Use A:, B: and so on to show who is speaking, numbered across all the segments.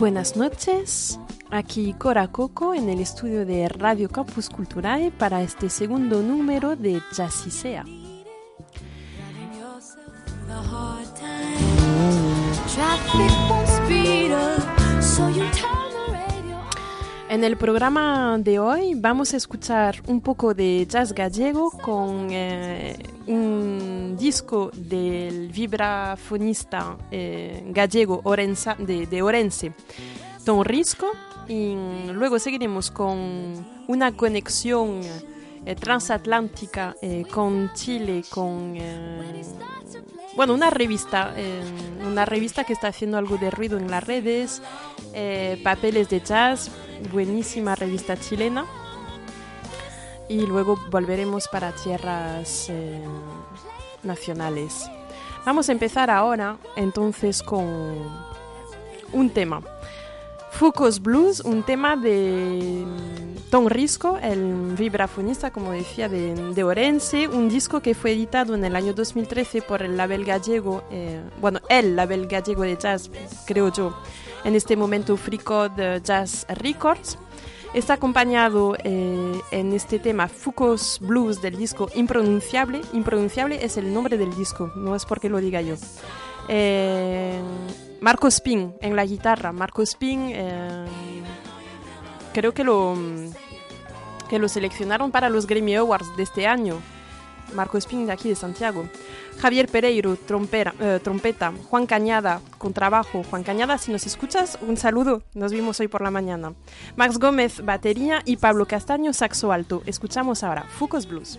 A: Buenas noches, aquí Cora Coco en el estudio de Radio Campus Culturae para este segundo número de Jazzisea. En el programa de hoy vamos a escuchar un poco de jazz gallego con eh, un disco del vibrafonista eh, gallego Orenza, de, de, Orense, Don Risco, y luego seguiremos con una conexión eh, transatlántica con Chile, con bueno, una revista, una revista que está haciendo algo de ruido en las redes, papeles de jazz, buenísima revista chilena. Y luego volveremos para tierras eh, nacionales. Vamos a empezar ahora entonces con un tema. Foucault's Blues, un tema de Tom Risco, el vibrafonista, como decía, de, Orense, un disco que fue editado en el año 2013 por el label gallego, eh, bueno, el label gallego de jazz, creo yo, en este momento Freecode Jazz Records. Está acompañado eh, en este tema Foucault's Blues del disco Impronunciable. Impronunciable es el nombre del disco, no es porque lo diga yo. Eh, Marco Spin en la guitarra. Marco Spin eh, creo que lo, que lo seleccionaron para los Grammy Awards de este año. Marco Espín de aquí de Santiago. Javier Pereiro, eh, trompeta. Juan Cañada, contrabajo. Juan Cañada, si nos escuchas, un saludo. Nos vimos hoy por la mañana. Max Gómez, batería. Y Pablo Castaño, saxo alto. Escuchamos ahora Foucault's Blues.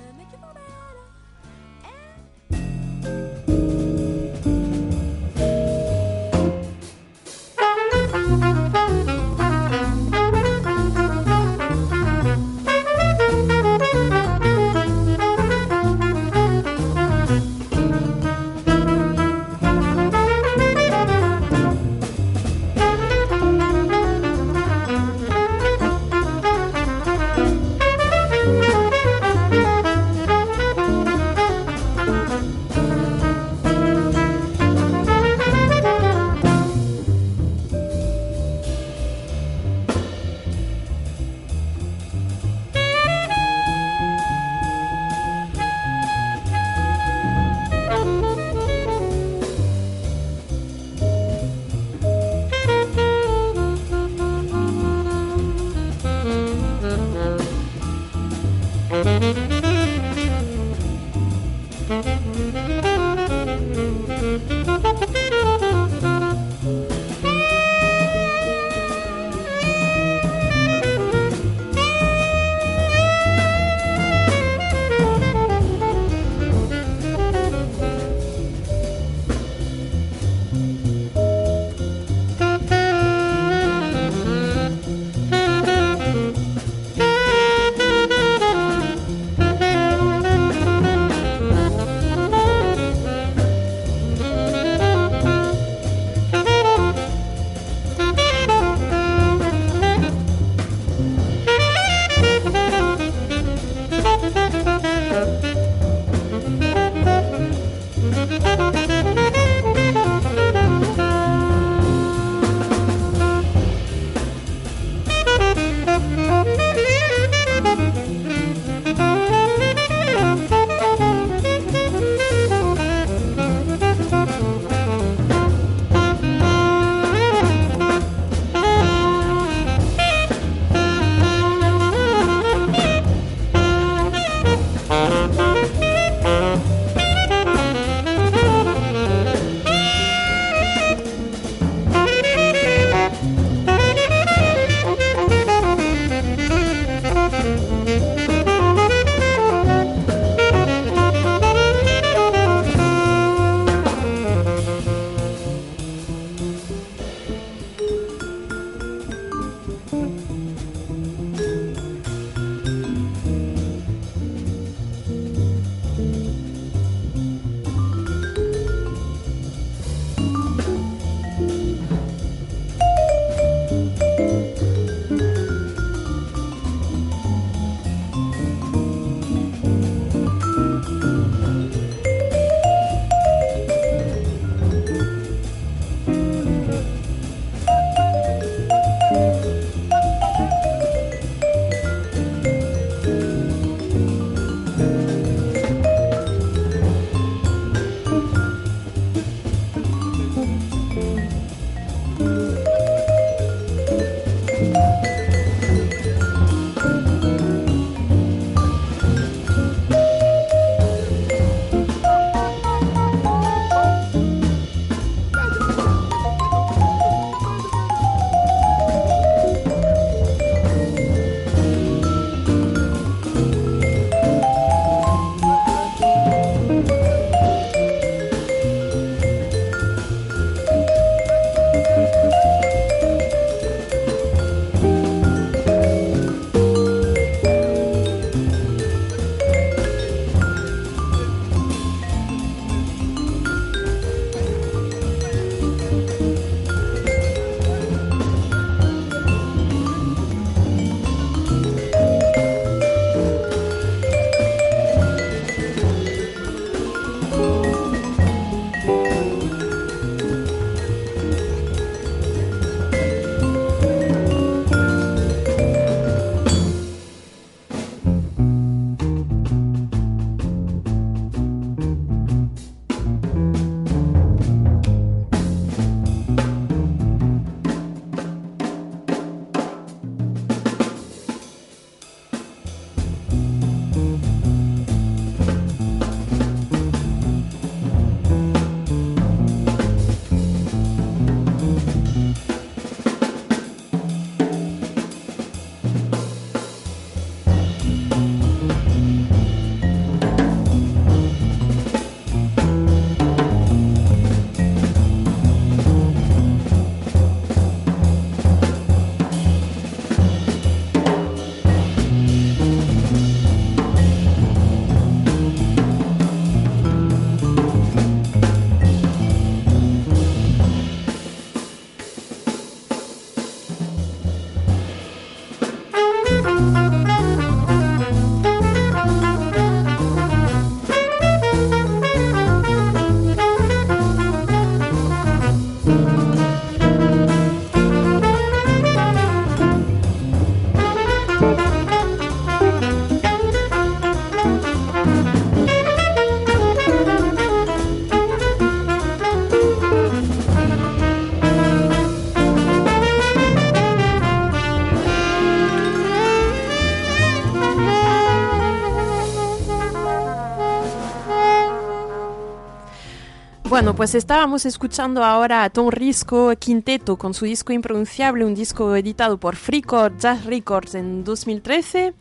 A: Bueno, pues estábamos escuchando ahora a Tom Risco Quinteto con su disco Impronunciable, un disco editado por Freecord Jazz Records en 2013.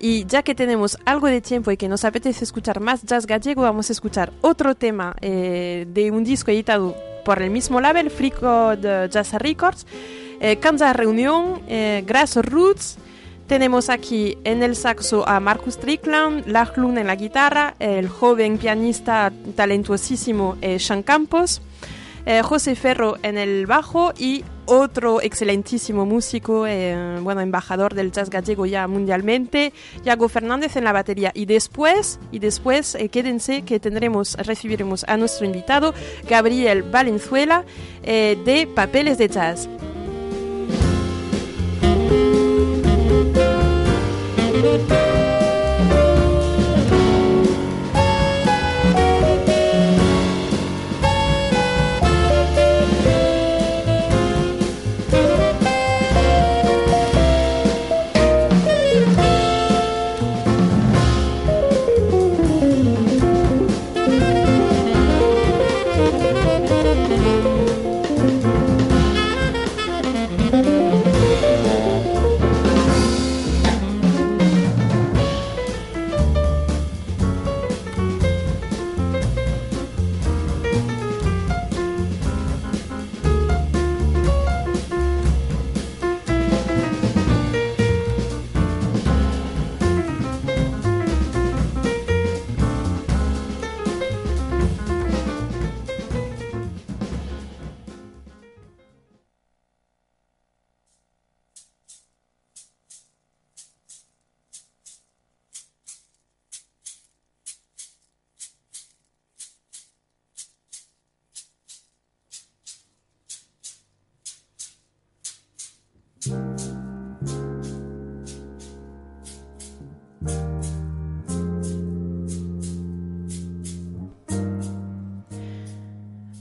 A: Y ya que tenemos algo de tiempo y que nos apetece escuchar más jazz gallego, vamos a escuchar otro tema eh, de un disco editado por el mismo label, Freecord Jazz Records, eh, Reunión, eh, Grassroots. Tenemos aquí en el saxo a Marcus Strickland, Lachlan en la guitarra, el joven pianista talentuosísimo eh, Sean Campos, eh, José Ferro en el bajo y otro excelentísimo músico, eh, bueno, embajador del jazz gallego ya mundialmente, Iago Fernández en la batería. Y después, y después eh, quédense que tendremos, recibiremos a nuestro invitado, Gabriel Valenzuela, eh, de Papeles de Jazz. Música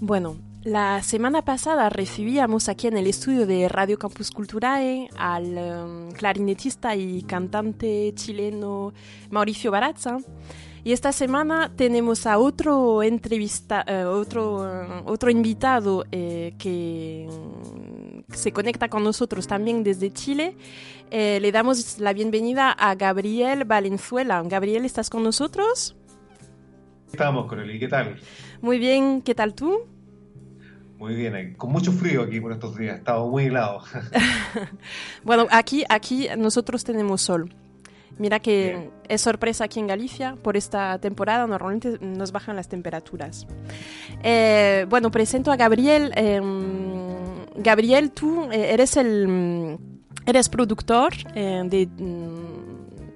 A: Bueno, la semana pasada recibíamos aquí en el estudio de Radio Campus Culturae al um, clarinetista y cantante chileno Mauricio Barazza. Y esta semana tenemos a otro entrevista, uh, otro, uh, otro invitado eh, que se conecta con nosotros también desde Chile. Eh, le damos la bienvenida a Gabriel Valenzuela. Gabriel, ¿estás con nosotros?
B: Estamos ¿y qué tal?
A: Muy bien, ¿qué tal tú?
B: Muy bien, con mucho frío aquí por estos días, estado muy helado.
A: bueno, aquí, aquí nosotros tenemos sol. Mira que bien. es sorpresa aquí en Galicia, por esta temporada normalmente nos bajan las temperaturas. Eh, bueno, presento a Gabriel. Eh, Gabriel, tú eres el eres productor eh, de,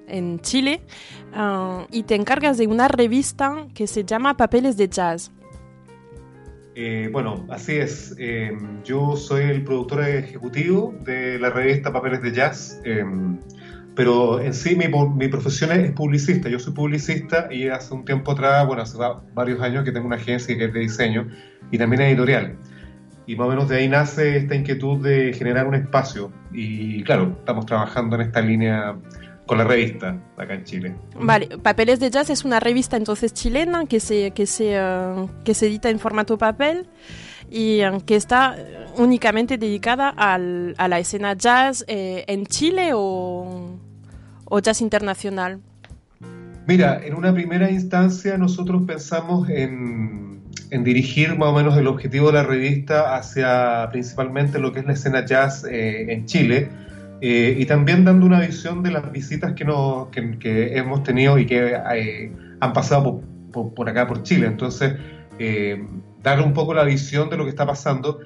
A: en Chile uh, y te encargas de una revista que se llama Papeles de Jazz.
B: Eh, bueno, así es. Eh, yo soy el productor ejecutivo de la revista Papeles de Jazz, eh, pero en sí mi, mi, profesión es publicista. Yo soy publicista y hace un tiempo atrás, bueno, hace varios años que tengo una agencia que es de diseño y también editorial. Y más o menos de ahí nace esta inquietud de generar un espacio. Y claro, estamos trabajando en esta línea con la revista acá en Chile.
A: Vale, Papeles de Jazz es una revista entonces chilena que se, que se, uh, que se edita en formato papel y uh, que está únicamente dedicada al, a la escena jazz eh, en Chile o, o jazz internacional.
B: Mira, en una primera instancia nosotros pensamos en, en, dirigir más o menos el objetivo de la revista hacia principalmente lo que es la escena jazz eh, en Chile eh, y también dando una visión de las visitas que, nos, que, hemos tenido y que eh, han pasado por, por, por, acá, por Chile. Entonces, eh, dar un poco la visión de lo que está pasando.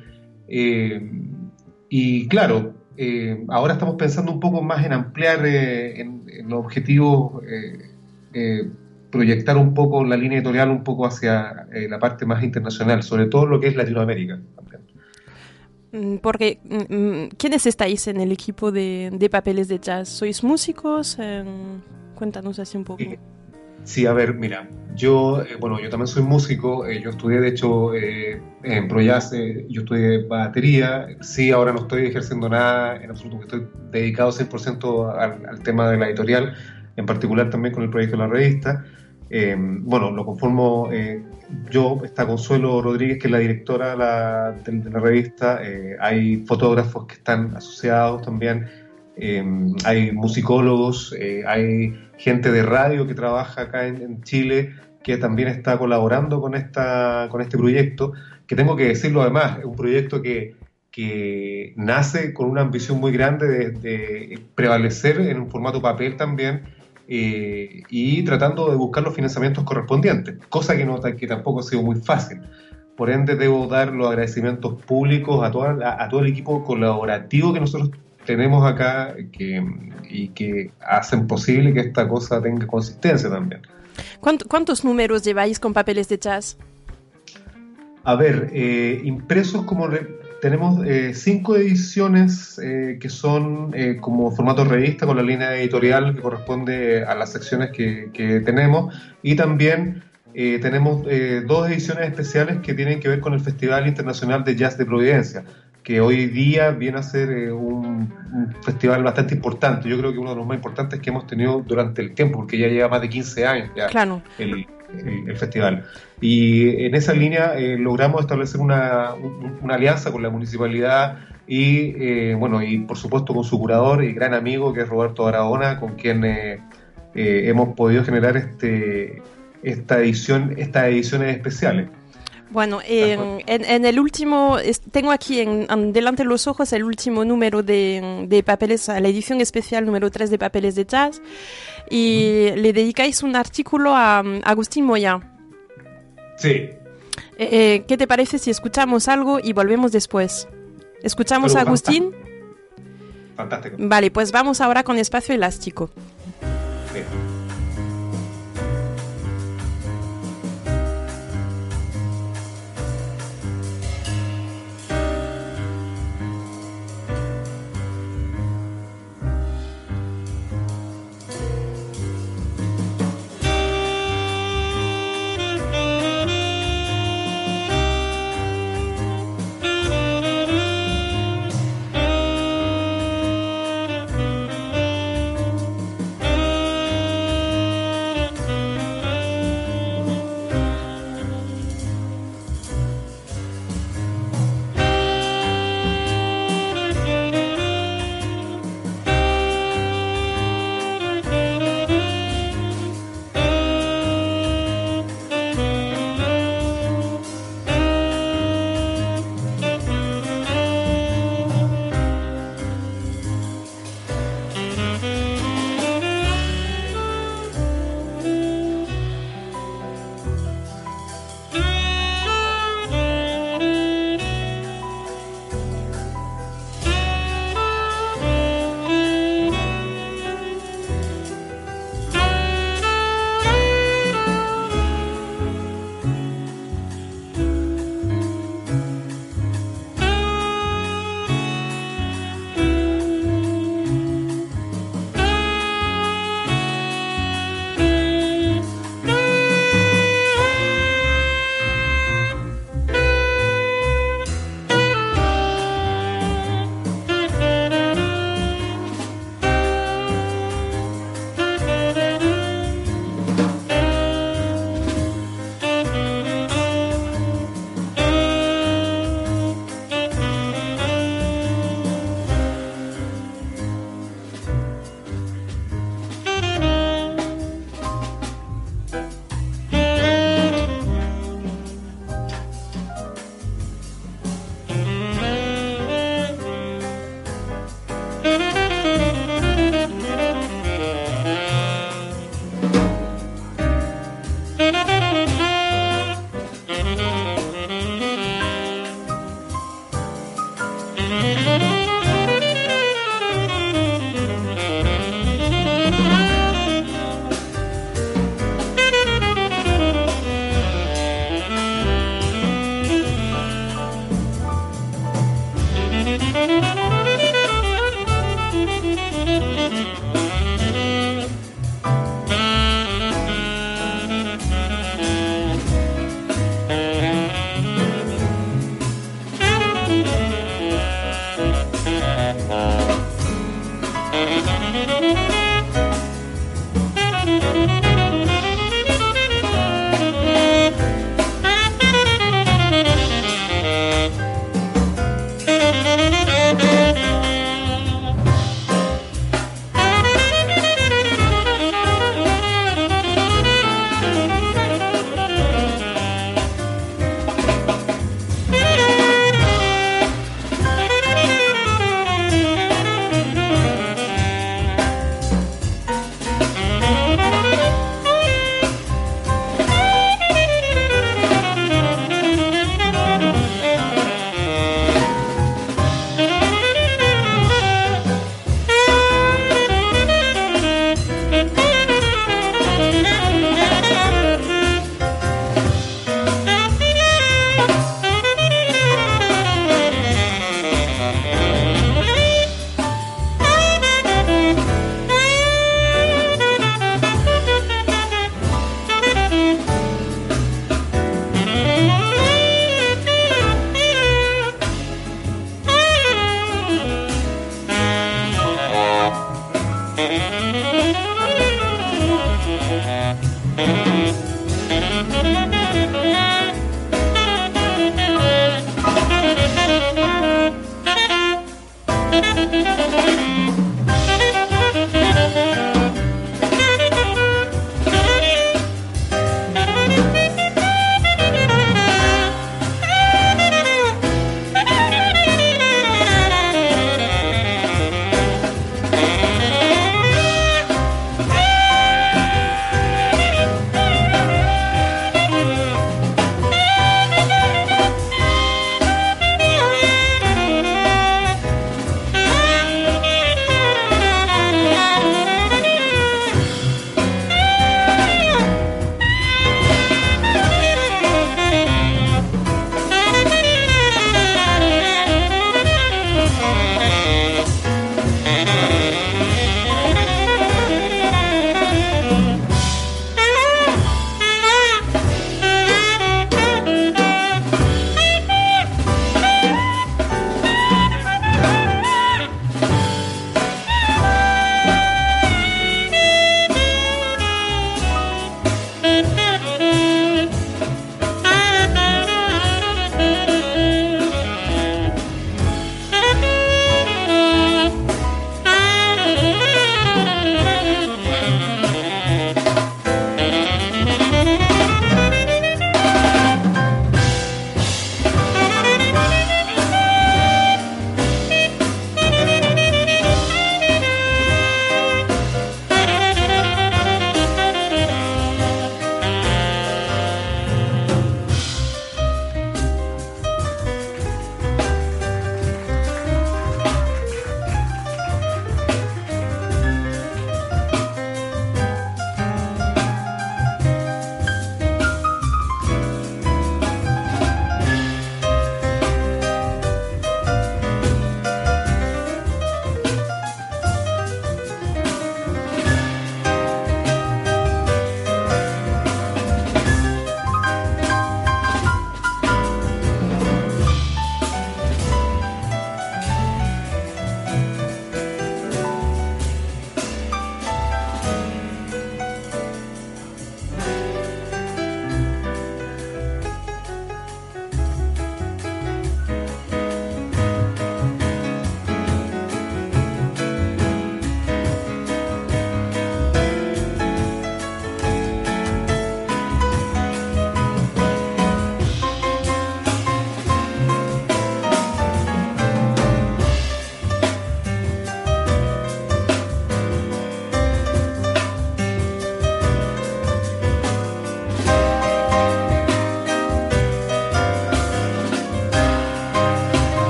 B: Eh, y claro, eh, ahora estamos pensando un poco más en ampliar en, en, los objetivos, proyectar un poco la línea editorial un poco hacia la parte más internacional, sobre todo lo que es Latinoamérica.
A: Porque, ¿quiénes estáis en el equipo de, de Papeles de Jazz? ¿Sois músicos? Eh, cuéntanos así un poco.
B: Sí, a ver, mira, yo, eh, bueno, yo también soy músico, eh, yo estudié, de hecho, eh, en ProJazz, yo estudié batería, sí, ahora no estoy ejerciendo nada en absoluto, estoy dedicado 100% al, al, tema de la editorial, en particular también con el proyecto de la revista. bueno, lo conformo yo, está Consuelo Rodríguez, que es la directora de la, revista, eh, hay fotógrafos que están asociados también, em, hay musicólogos, eh, hay gente de radio que trabaja acá en, Chile que también está colaborando con, esta, con este proyecto, que tengo que decirlo además, es un proyecto que, que nace con una ambición muy grande de, de prevalecer en un formato papel también eh, y tratando de buscar los financiamientos correspondientes, cosa que, no, que tampoco ha sido muy fácil. Por ende, debo dar los agradecimientos públicos a, toda, a todo el equipo colaborativo que nosotros tenemos acá que, y que hacen posible que esta cosa tenga consistencia también.
A: ¿Cuántos números lleváis con papeles de jazz?
B: A ver, eh, impresos como tenemos eh, cinco ediciones eh, que son eh, como formato revista con la línea editorial que corresponde a las secciones que, tenemos y también tenemos dos ediciones especiales que tienen que ver con el Festival Internacional de Jazz de Providencia que hoy día viene a ser un, festival bastante importante. Yo creo que uno de los más importantes que hemos tenido durante el tiempo, porque ya lleva más de 15 años ya
A: claro.
B: el, el, festival. Y en esa línea eh, logramos establecer una, alianza con la municipalidad y, eh, bueno, y por supuesto con su curador y gran amigo que es Roberto Aragona, con quien eh, hemos podido generar este, esta edición, estas ediciones especiales.
A: Bueno, en, en, el último, tengo aquí en, delante de los ojos el último número de, de, papeles, la edición especial número 3 de Papeles de Jazz, y le dedicáis un artículo a, Agustín Moya.
B: Sí.
A: Eh, eh, ¿Qué te parece si escuchamos algo y volvemos después? ¿Escuchamos a Agustín?
B: Fantástico.
A: Vale, pues vamos ahora con Espacio Elástico. Sí.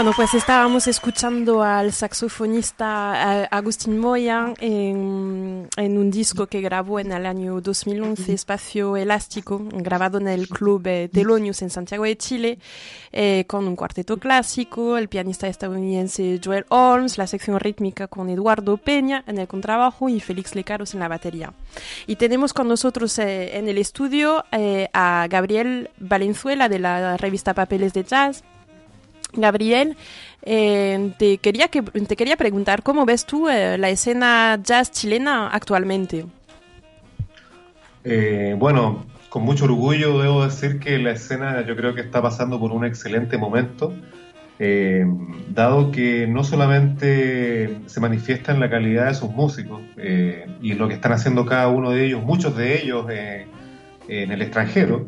A: Bueno, pues estábamos escuchando al saxofonista Agustín Moya en, un disco que grabó en el año 2011, Espacio Elástico, grabado en el Club Telonius en Santiago de Chile, eh, con un cuarteto clásico, el pianista estadounidense Joel Holmes, la sección rítmica con Eduardo Peña en el contrabajo y Félix Lecaros en la batería. Y tenemos con nosotros eh, en el estudio eh, a Gabriel Valenzuela de la revista Papeles de Jazz, Gabriel, eh, te, quería que, te quería preguntar, ¿cómo ves tú eh, la escena jazz chilena actualmente?
B: Eh, bueno, con mucho orgullo debo decir que la escena yo creo que está pasando por un excelente momento, dado que no solamente se manifiesta en la calidad de sus músicos y lo que están haciendo cada uno de ellos, muchos de ellos en el extranjero,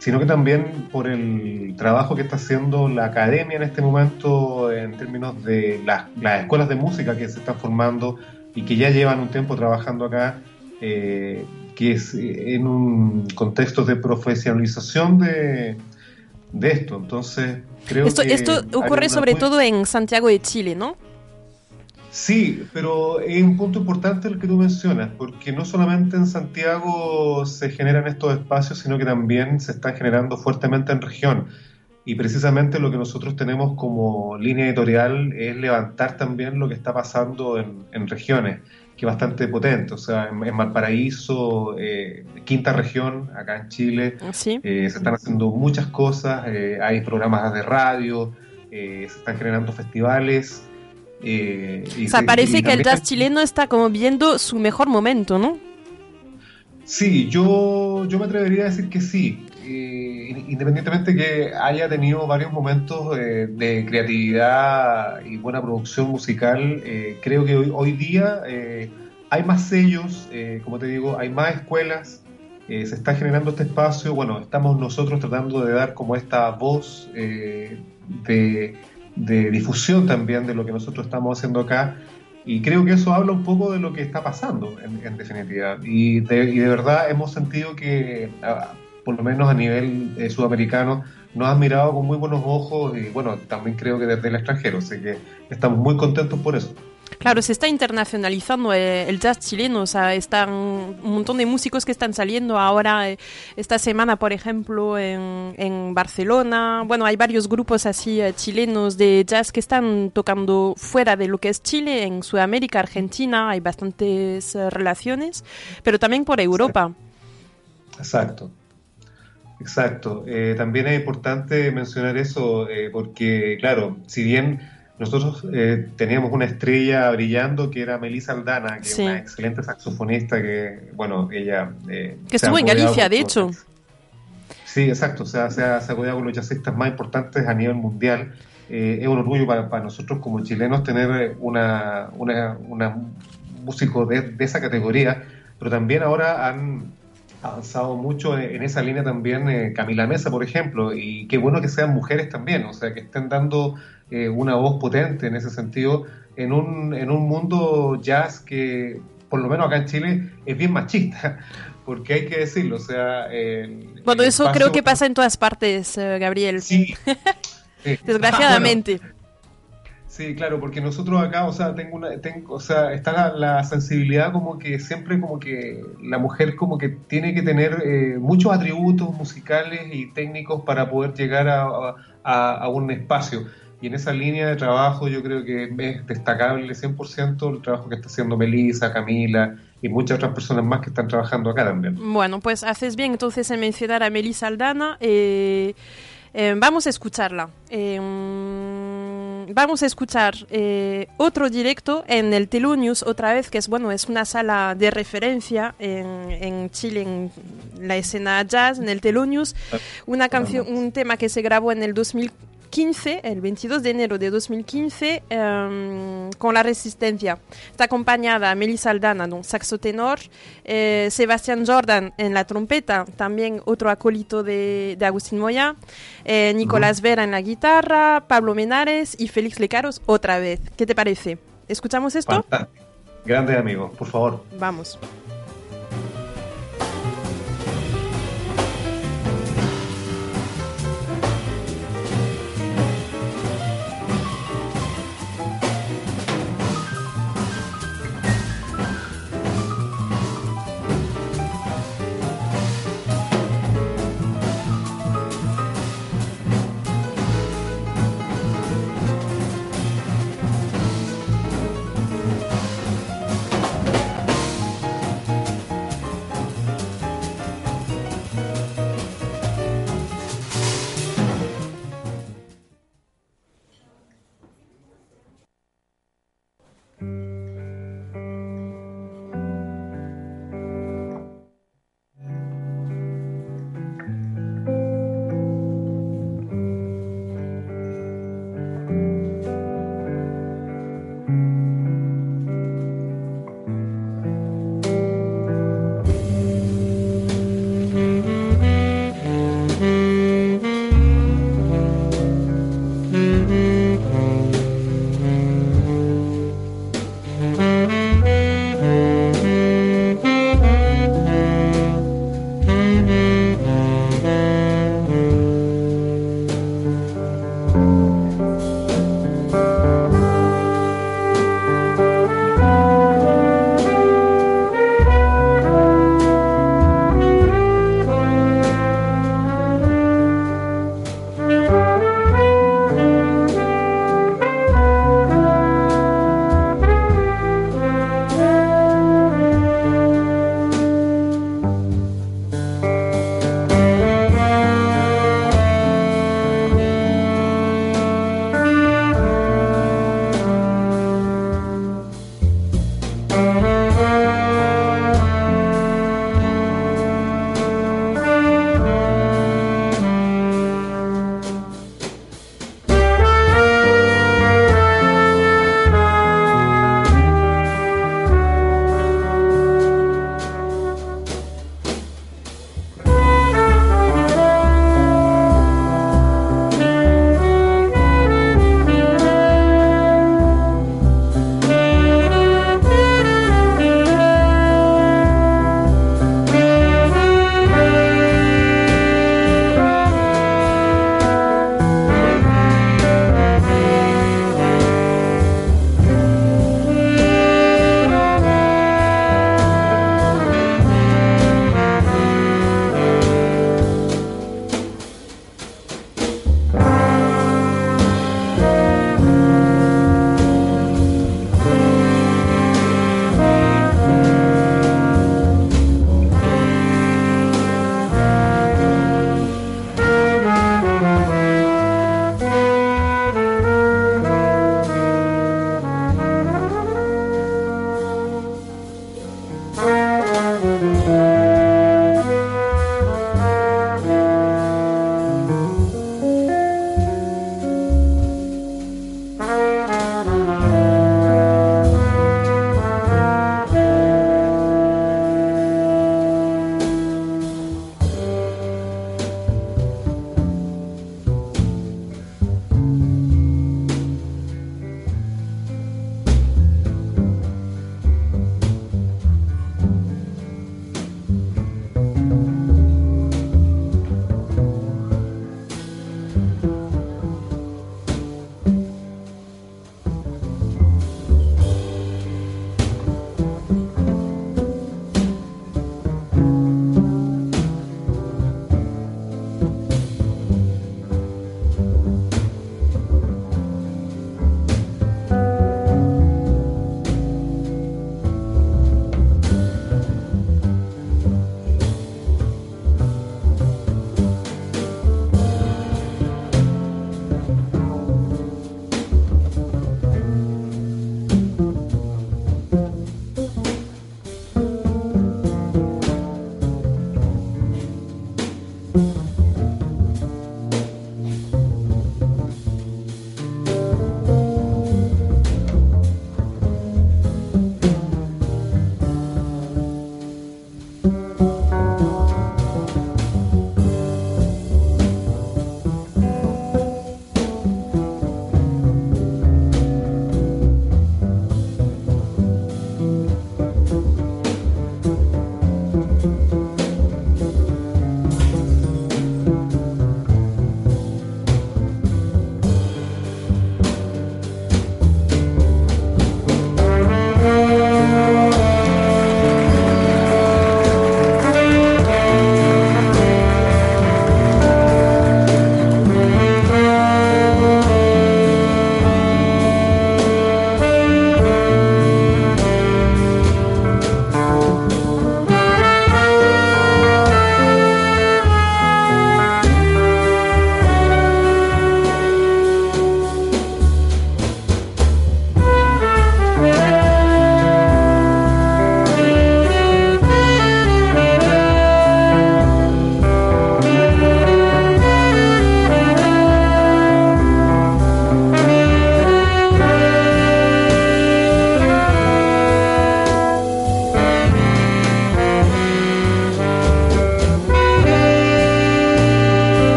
B: sino que también por el trabajo que está haciendo la academia en este momento en términos de las, escuelas de música que se están formando y que ya llevan un tiempo trabajando acá, eh, que es eh, en un contexto de profesionalización de, de esto. Entonces, creo
A: esto, que... Esto ocurre sobre todo en Santiago de Chile, ¿no?
B: Sí, pero es un punto importante el que tú mencionas, porque no solamente en Santiago se generan estos espacios, sino que también se están generando fuertemente en región. Y precisamente lo que nosotros tenemos como línea editorial es levantar también lo que está pasando en, regiones, que es bastante potente. O sea, en, Valparaíso, eh, quinta región, acá en Chile,
A: eh,
B: se están haciendo muchas cosas, eh, hay programas de radio, se están generando festivales.
A: Eh, o sea, parece que el jazz chileno está como viendo su mejor momento, ¿no?
B: Sí, yo, yo me atrevería a decir que sí. Eh, independientemente que haya tenido varios momentos eh, de creatividad y buena producción musical, creo que hoy, hoy día hay más sellos, como te digo, hay más escuelas, se está generando este espacio. Bueno, estamos nosotros tratando de dar como esta voz de de difusión también de lo que nosotros estamos haciendo acá. Y creo que eso habla un poco de lo que está pasando, en, definitiva. Y de, y de, verdad hemos sentido que, por lo menos a nivel eh, sudamericano, nos han mirado con muy buenos ojos y bueno, también creo que desde el extranjero. Así que estamos muy contentos por eso.
A: Claro, se está internacionalizando eh, el jazz chileno, o sea, están un montón de músicos que están saliendo ahora, eh, esta semana, por ejemplo, en, Barcelona. Bueno, hay varios grupos así eh, chilenos de jazz que están tocando fuera de lo que es Chile, en Sudamérica, Argentina, hay bastantes relaciones, pero también por Europa.
B: Exacto. Exacto. también es importante mencionar eso porque, claro, si bien nosotros eh, teníamos una estrella brillando que era Melissa Aldana, que es una excelente saxofonista que, bueno, ella...
A: Eh, que estuvo en Galicia, de hecho.
B: Sí, exacto, o sea, se ha, se con los jazzistas más importantes a nivel mundial. Eh, es un orgullo para, nosotros como chilenos tener una, una, una músico de, de, esa categoría, pero también ahora han avanzado mucho en esa línea también Camila Mesa, por ejemplo, y qué bueno que sean mujeres también, o sea, que estén dando eh, una voz potente en ese sentido, en un, en un mundo jazz que, por lo menos acá en Chile, es bien machista, porque hay que decirlo, o sea...
A: bueno, eso creo que pasa en todas partes, eh, Gabriel. Sí. Desgraciadamente.
B: Sí, claro, porque nosotros acá, o sea, tengo una, tengo, o sea, está la, sensibilidad como que siempre como que la mujer como que tiene que tener eh, muchos atributos musicales y técnicos para poder llegar a, a un espacio. Y en esa línea de trabajo yo creo que es destacable 100% el trabajo que está haciendo Melissa, Camila y muchas otras personas más que están trabajando acá también.
A: Bueno, pues haces bien entonces en mencionar a Melissa Aldana. Eh, eh, vamos a escucharla. Eh, vamos a escuchar otro directo en el Telunius otra vez, que es bueno, es una sala de referencia en, en Chile, en la escena jazz, en el Telunius. Una canción, un tema que se grabó en el 2000 15, el 22 de enero de 2015, em, con La Resistencia. Está acompañada Melissa Aldana, un saxo tenor, eh, Sebastián Jordan en la trompeta, también otro acólito de, Agustín Moya, eh, Nicolás Vera en la guitarra, Pablo Menares y Félix Lecaros otra vez. ¿Qué te parece? ¿Escuchamos esto?
B: Grande amigo, por favor.
A: Vamos.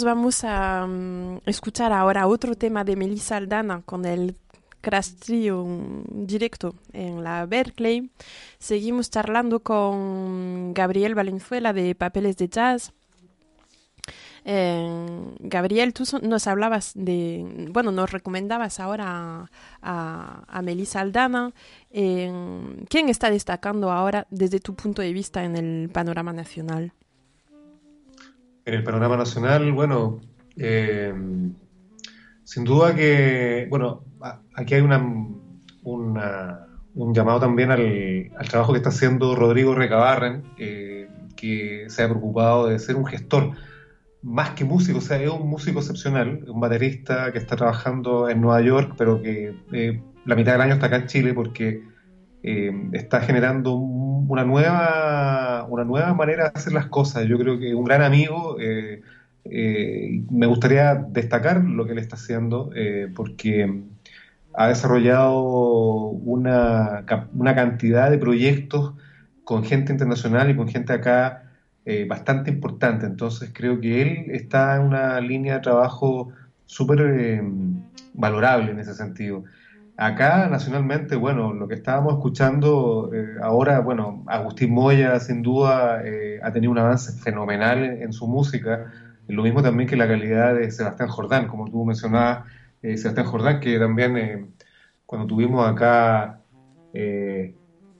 A: Vamos a um, escuchar ahora otro tema de Melissa Aldana con el Crash Trio directo en la Berkeley, seguimos charlando con Gabriel Valenzuela de Papeles de Jazz. Eh, Gabriel, tú nos hablabas de, bueno, nos recomendabas ahora a, a Melissa Aldana. Eh, ¿Quién está destacando ahora desde tu punto de vista en el panorama nacional?
B: En el panorama nacional, bueno, eh, sin duda que, bueno, aquí hay una, un llamado también al, trabajo que está haciendo Rodrigo Recabarren, que se ha preocupado de ser un gestor más que músico, o sea, es un músico excepcional, un baterista que está trabajando en Nueva York, pero que eh, la mitad del año está acá en Chile porque eh, está generando una nueva, una nueva manera de hacer las cosas. Yo creo que un gran amigo, eh, me gustaría destacar lo que él está haciendo, porque ha desarrollado una, una cantidad de proyectos con gente internacional y con gente acá eh, bastante importante. Entonces creo que él está en una línea de trabajo súper eh, valorable en ese sentido. Acá nacionalmente, bueno, lo que estábamos escuchando eh, ahora, bueno, Agustín Moya sin duda ha tenido un avance fenomenal en, su música, lo mismo también que la calidad de Sebastián Jordán, como tú mencionabas, Sebastián Jordán, que también cuando tuvimos acá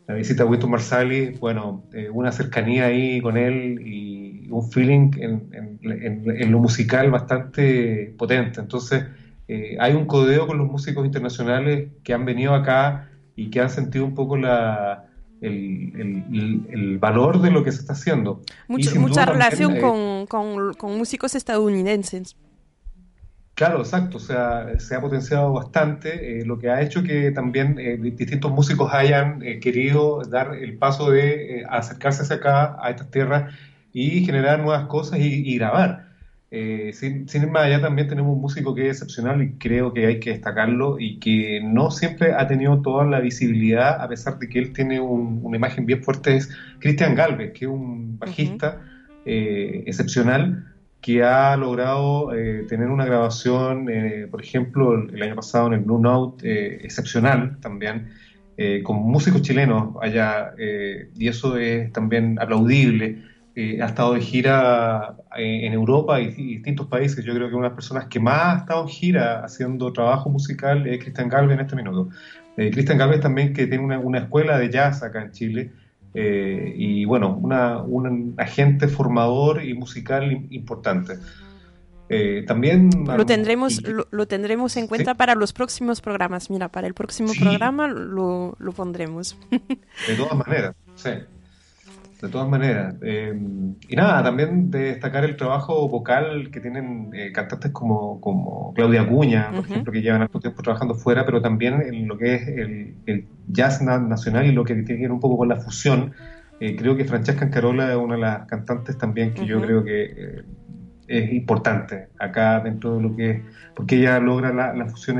B: la visita a Winston Marsalis, bueno, eh, una cercanía ahí con él y un feeling en, lo musical bastante potente. Entonces, eh, hay un codeo con los músicos internacionales que han venido acá y que han sentido un poco la, el, valor de lo que se está haciendo.
A: mucha relación eh, con, con músicos estadounidenses.
B: Claro, exacto, o sea, se ha potenciado bastante, eh, lo que ha hecho que también eh, distintos músicos hayan eh, querido dar el paso de acercarse hacia acá, a estas tierras, y generar nuevas cosas y, grabar. Sin, sin más allá también tenemos un músico que es excepcional y creo que hay que destacarlo y que no siempre ha tenido toda la visibilidad, a pesar de que él tiene una imagen bien fuerte, es Cristian Galvez, que es un bajista excepcional que ha logrado eh, tener una grabación, eh, por ejemplo, el, año pasado en el Blue Note, eh, excepcional también, con músicos chilenos allá, y eso es también aplaudible. ha estado de gira en Europa y, distintos países. Yo creo que una de las personas que más ha estado en gira haciendo trabajo musical es Cristian Galvez en este minuto. Cristian Galvez también que tiene una, una escuela de jazz acá en Chile, eh, y bueno, un agente formador y musical importante. Eh, también
A: lo tendremos lo, tendremos en cuenta para los próximos programas. Mira, para el próximo programa lo, lo pondremos.
B: De todas maneras, sí de todas maneras. Eh, y nada, también de destacar el trabajo vocal que tienen eh, cantantes como, como Claudia Acuña, por ejemplo, que llevan harto tiempo trabajando fuera, pero también en lo que es el, jazz nacional y lo que tiene que ver un poco con la fusión. Eh, creo que Francesca Ancarola es una de las cantantes también que yo creo que es importante acá dentro de lo que es, porque ella logra la, la fusión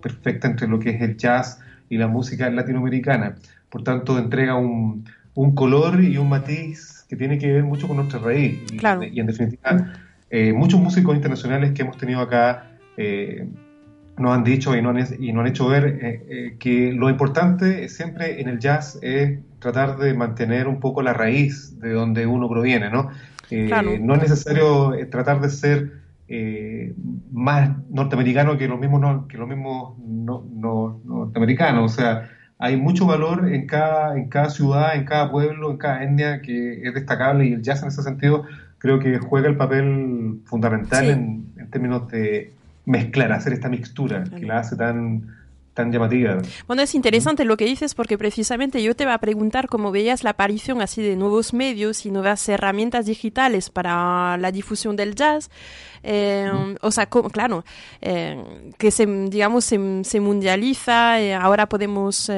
B: perfecta entre lo que es el jazz y la música latinoamericana. Por tanto, entrega un, un color y un matiz que tiene que ver mucho con nuestra raíz. Y, en definitiva, eh, muchos músicos internacionales que hemos tenido acá eh, nos han dicho y nos han, y han hecho ver eh, que lo importante siempre en el jazz es tratar de mantener un poco la raíz de donde uno proviene, ¿no? No es necesario tratar de ser más norteamericano que los mismos, que los mismos no, norteamericanos, o sea, hay mucho valor en cada, en cada ciudad, en cada pueblo, en cada etnia que es destacable y el jazz en ese sentido creo que juega el papel fundamental en, términos de mezclar, hacer esta mixtura que la hace tan, tan llamativa.
A: Bueno, es interesante lo que dices porque precisamente yo te voy a preguntar cómo veías la aparición así de nuevos medios y nuevas herramientas digitales para la difusión del jazz. Eh, o sea, claro, eh, que se, digamos, se, mundializa, eh, ahora podemos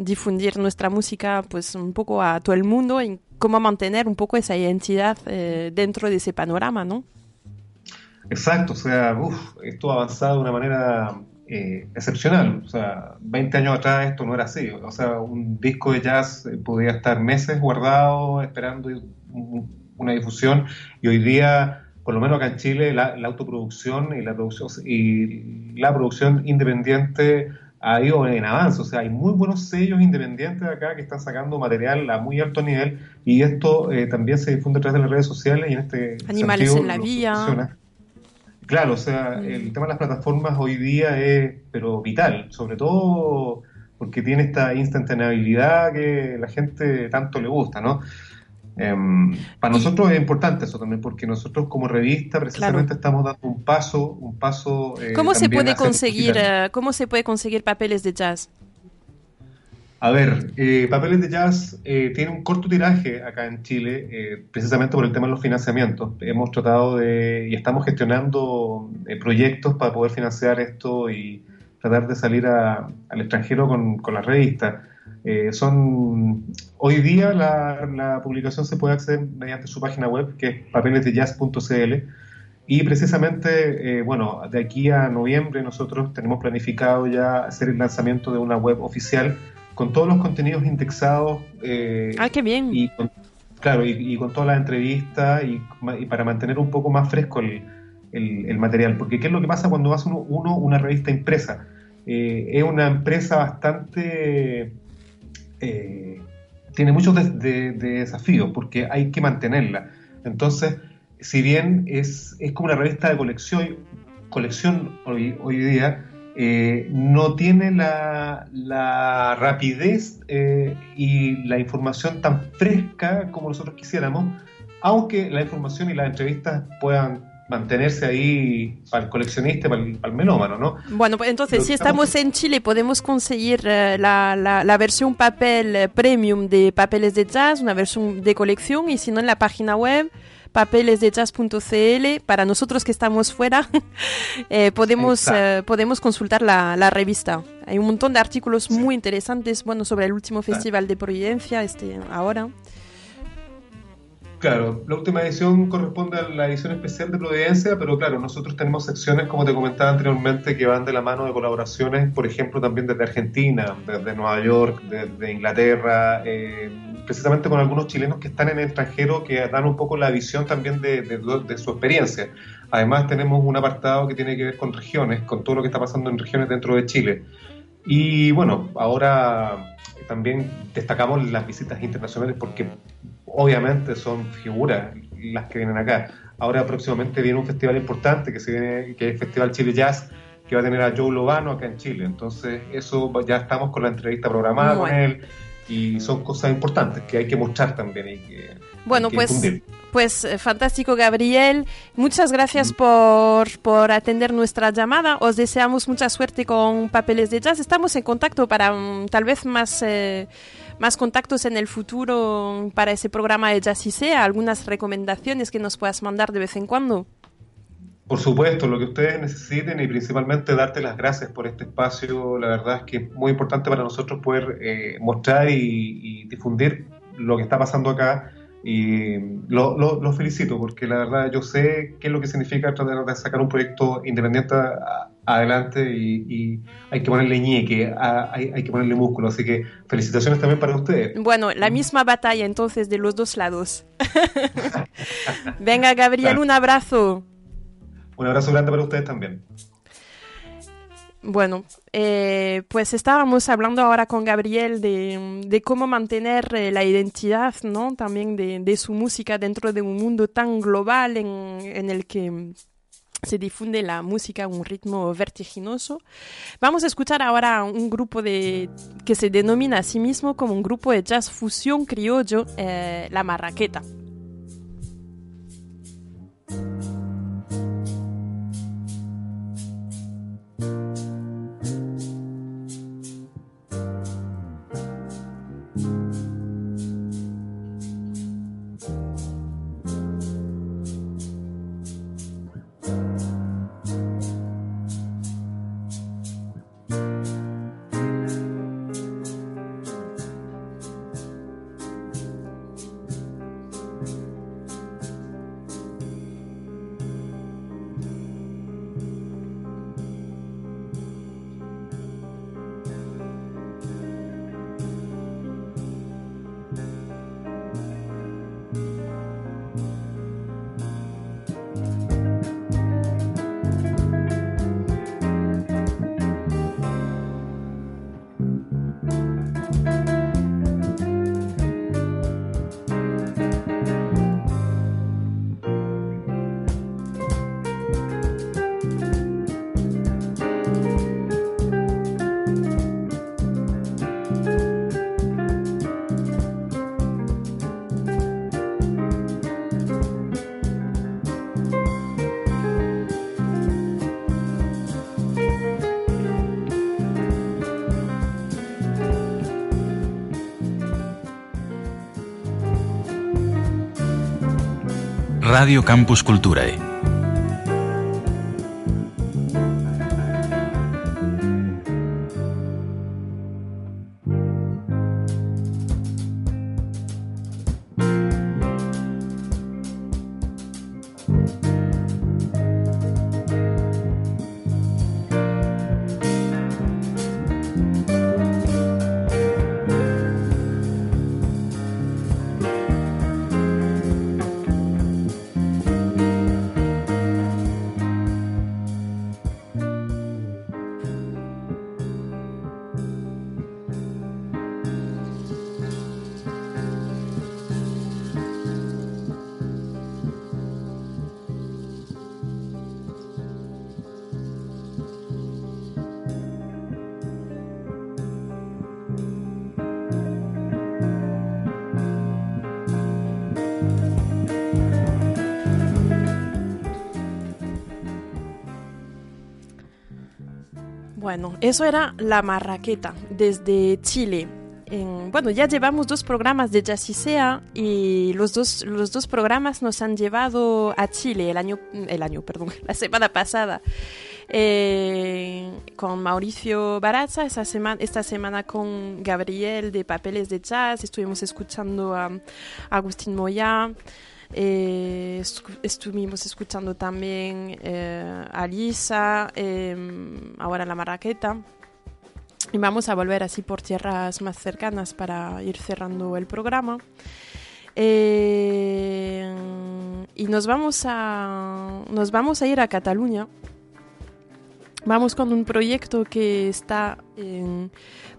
A: difundir nuestra música pues un poco a todo el mundo y cómo mantener un poco esa identidad dentro de ese panorama, ¿no?
B: Exacto, o sea, esto ha avanzado de una manera excepcional. O sea, 20 años atrás esto no era así. O sea, un disco de jazz podía estar meses guardado esperando una difusión y hoy día, por lo menos acá en Chile, la, autoproducción y la producción, y la producción independiente ha ido en avance, o sea, hay muy buenos sellos independientes acá que están sacando material a muy alto nivel y esto eh, también se difunde a través de las redes sociales y en este
A: Animales en la vía.
B: Claro, o sea, el tema de las plataformas hoy día es, pero vital, sobre todo porque tiene esta instantaneabilidad que la gente tanto le gusta, ¿no? Em, para nosotros es importante eso también, porque nosotros como revista precisamente estamos dando un paso, un paso.
A: Eh, ¿Cómo se puede conseguir, eh, cómo se puede conseguir papeles de jazz?
B: A ver, eh, Papeles de Jazz tiene un corto tiraje acá en Chile, precisamente por el tema de los financiamientos. Hemos tratado de, y estamos gestionando proyectos para poder financiar esto y tratar de salir al extranjero con, con la revista. Eh, son hoy día la, publicación se puede acceder mediante su página web que es papelesdejazz.cl y precisamente, eh, bueno, de aquí a noviembre nosotros tenemos planificado ya hacer el lanzamiento de una web oficial con todos los contenidos indexados.
A: Eh, ah, qué bien.
B: Y con, claro, y, con todas las entrevistas y, para mantener un poco más fresco el, el, material. Porque ¿qué es lo que pasa cuando hace uno, una revista impresa? es una empresa bastante eh, tiene muchos de, desafíos porque hay que mantenerla. Entonces, si bien es, es como una revista de colección, colección hoy, hoy día, eh, no tiene la, la rapidez eh, y la información tan fresca como nosotros quisiéramos, aunque la información y las entrevistas puedan mantenerse ahí para el coleccionista, para el, melómano, ¿no?
A: Bueno, pues entonces, si estamos en Chile, podemos conseguir eh, la, la, versión papel premium de Papeles de Jazz, una versión de colección, y si no, en la página web papelesdejazz.cl, para nosotros que estamos fuera, eh, podemos, podemos consultar la, la, revista. Hay un montón de artículos muy interesantes, bueno, sobre el último Festival de Providencia, este, ahora.
B: Claro, la última edición corresponde a la edición especial de Providencia, pero claro, nosotros tenemos secciones, como te comentaba anteriormente, que van de la mano de colaboraciones, por ejemplo, también desde Argentina, desde Nueva York, desde Inglaterra, eh, precisamente con algunos chilenos que están en el extranjero que dan un poco la visión también de, de su experiencia. Además, tenemos un apartado que tiene que ver con regiones, con todo lo que está pasando en regiones dentro de Chile. Y bueno, ahora también destacamos las visitas internacionales porque obviamente son figuras las que vienen acá. Ahora próximamente viene un festival importante que se viene, que es el Festival Chile Jazz, que va a tener a Joe Lobano acá en Chile. Entonces, eso ya estamos con la entrevista programada con él y son cosas importantes que hay que mostrar también y que
A: bueno, pues, pues eh, fantástico, Gabriel. Muchas gracias por, por, atender nuestra llamada. Os deseamos mucha suerte con Papeles de Jazz. Estamos en contacto para mm, tal vez más, eh, más contactos en el futuro para ese programa de Jazz y Sea. Algunas recomendaciones que nos puedas mandar de vez en cuando.
B: Por supuesto, lo que ustedes necesiten y principalmente darte las gracias por este espacio. La verdad es que es muy importante para nosotros poder eh, mostrar y, y difundir lo que está pasando acá y lo, lo, felicito porque la verdad yo sé qué es lo que significa tratar de sacar un proyecto independiente adelante y, hay que ponerle ñeque, hay, hay, que ponerle músculo. Así que felicitaciones también para ustedes.
A: Bueno, la misma batalla entonces de los dos lados. Venga, Gabriel, un abrazo.
B: Un abrazo grande para ustedes también.
A: Bueno, eh, pues estábamos hablando ahora con Gabriel de, cómo mantener eh, la identidad, ¿no? También de, su música dentro de un mundo tan global en, el que se difunde la música a un ritmo vertiginoso. Vamos a escuchar ahora un grupo de, que se denomina a sí mismo como un grupo de jazz fusión criollo, eh, La Marraqueta.
C: Radio Campus Culturae.
A: Bueno, eso era La Marraqueta desde Chile. bueno, ya llevamos dos programas de Jazzisea y los dos, los dos programas nos han llevado a Chile el año, el año, perdón, la semana pasada. Eh, con Mauricio Baraza, esta semana, esta semana con Gabriel de Papeles de Jazz, estuvimos escuchando a Agustín Moya. Eh, estuvimos escuchando también eh, a Lisa, em, ahora la Marraqueta. Y vamos a volver así por tierras más cercanas para ir cerrando el programa. Eh, y nos vamos, a, nos vamos a ir a Cataluña. Vamos con un proyecto que está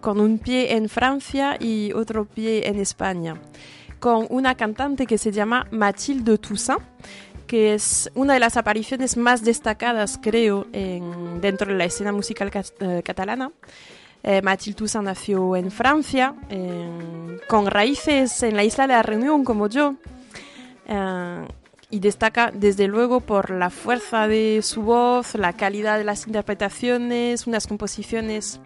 A: con un pie en Francia y otro pie en España con una cantante que se llama Mathilde Toussaint, que es una de las apariciones más destacadas, creo, en, dentro de la escena musical eh, catalana. Eh, Mathilde Toussaint nació en Francia, con raíces en la isla de la Reunión, como yo, eh, y destaca desde luego por la fuerza de su voz, la calidad de las interpretaciones, unas composiciones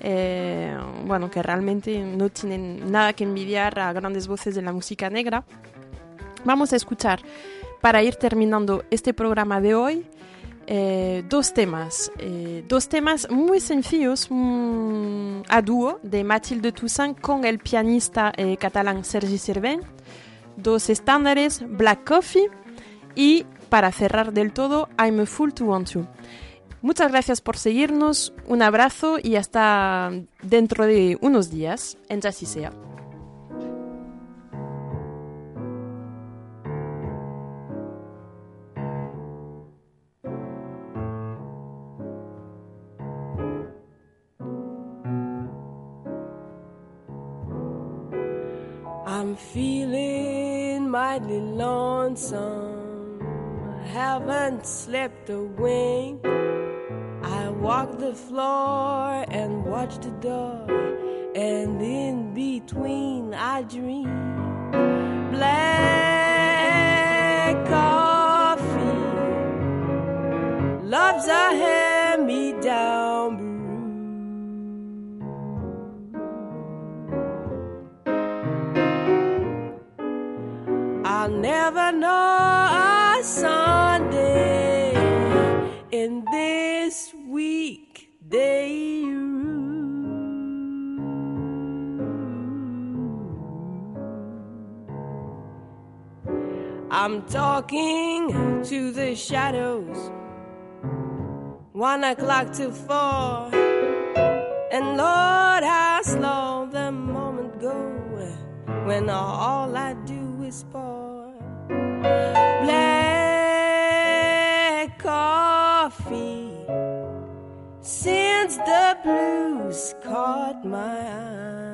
A: eh, bueno, que realmente no tienen nada que envidiar a grandes voces de la música negra. Vamos a escuchar, para ir terminando este programa de hoy, eh, dos temas, eh, dos temas muy sencillos mm, a dúo de Mathilde Toussaint con el pianista catalán Sergi Serven, dos estándares, Black Coffee y para cerrar del todo, I'm a Fool to Want You. Muchas gracias por seguirnos, un abrazo y hasta dentro de unos días en Ya sea. I'm feeling mighty lonesome. Haven't slept a wink. I walk the floor and watch the door, and in between I dream black coffee. Love's a hand me down brew. I'll never know talking to the shadows, one o'clock to four. And Lord, how slow the moment go when all I do is pour black coffee since the blues caught my eye.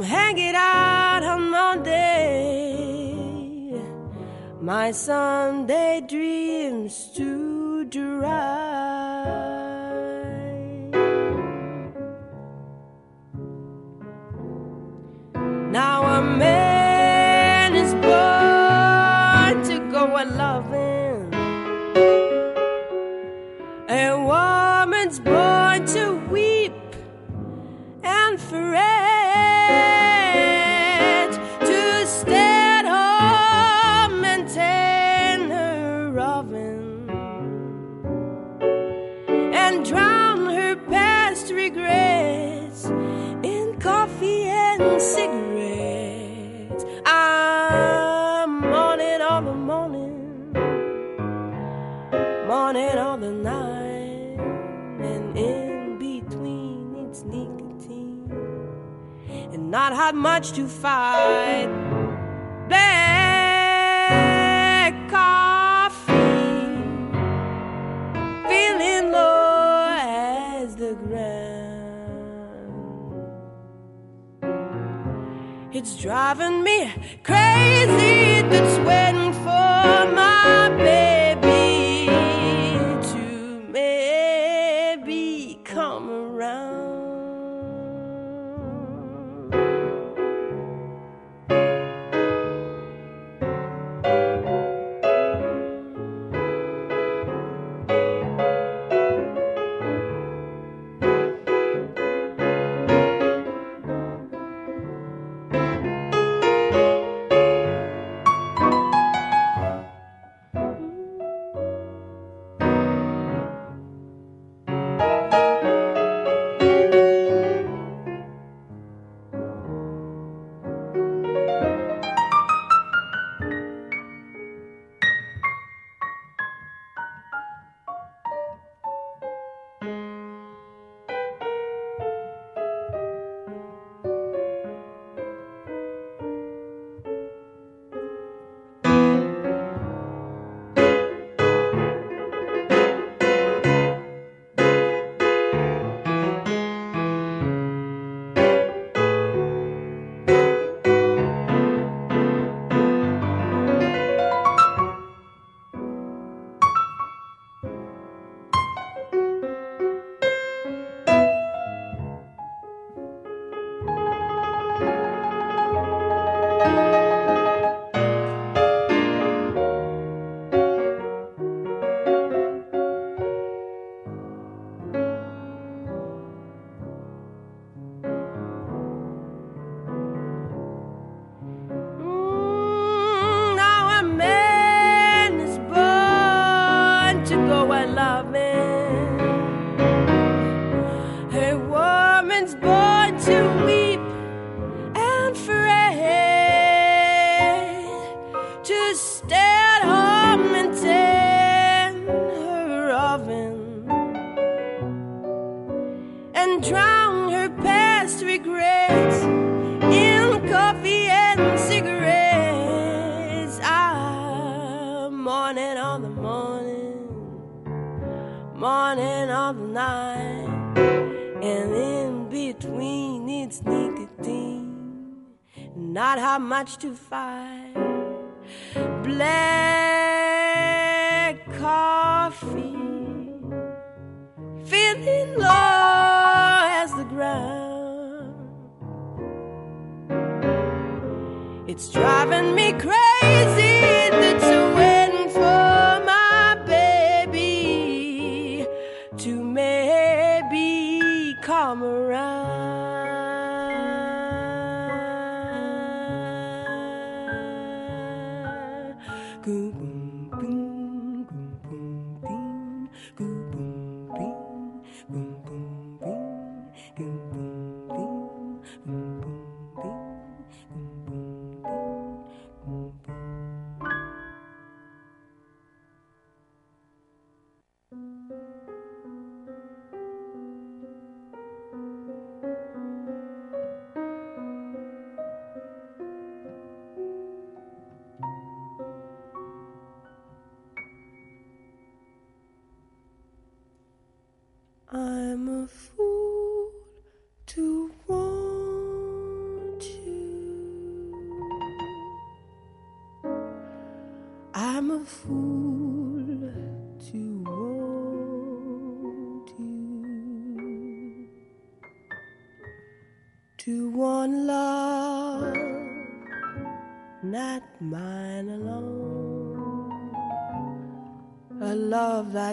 A: I'm hanging out on Monday, my Sunday dreams to dry. Now a man is born to go a loving, a woman's born
D: got much to fight. Black coffee, feeling low as the ground. It's driving me crazy that's waiting for my baby.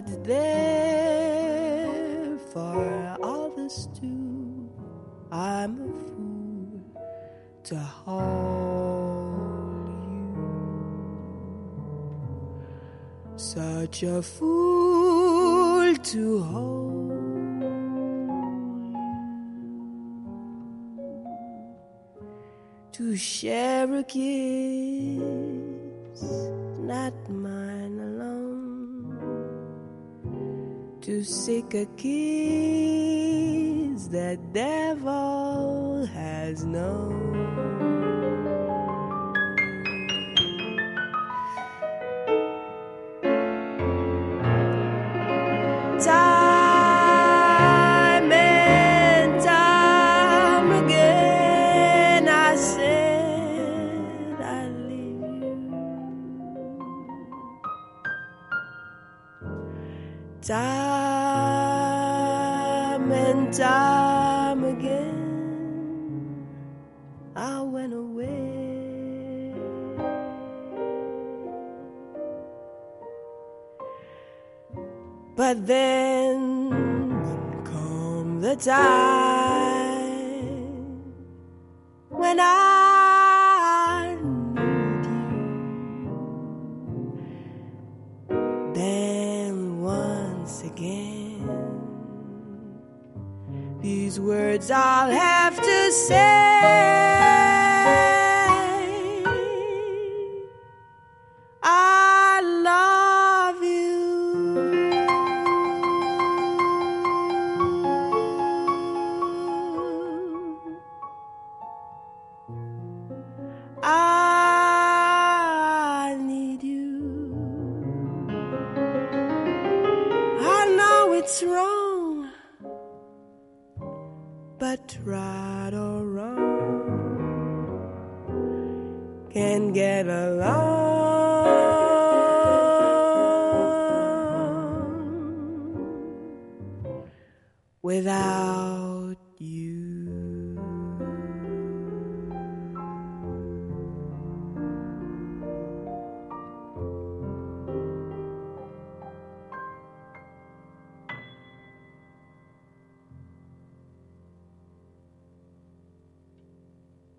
D: not there for others too. I'm a fool to hold you. Such a fool to hold. To share a kiss to seek a kiss the devil has known. Time and time again, I said I leave you. Time die.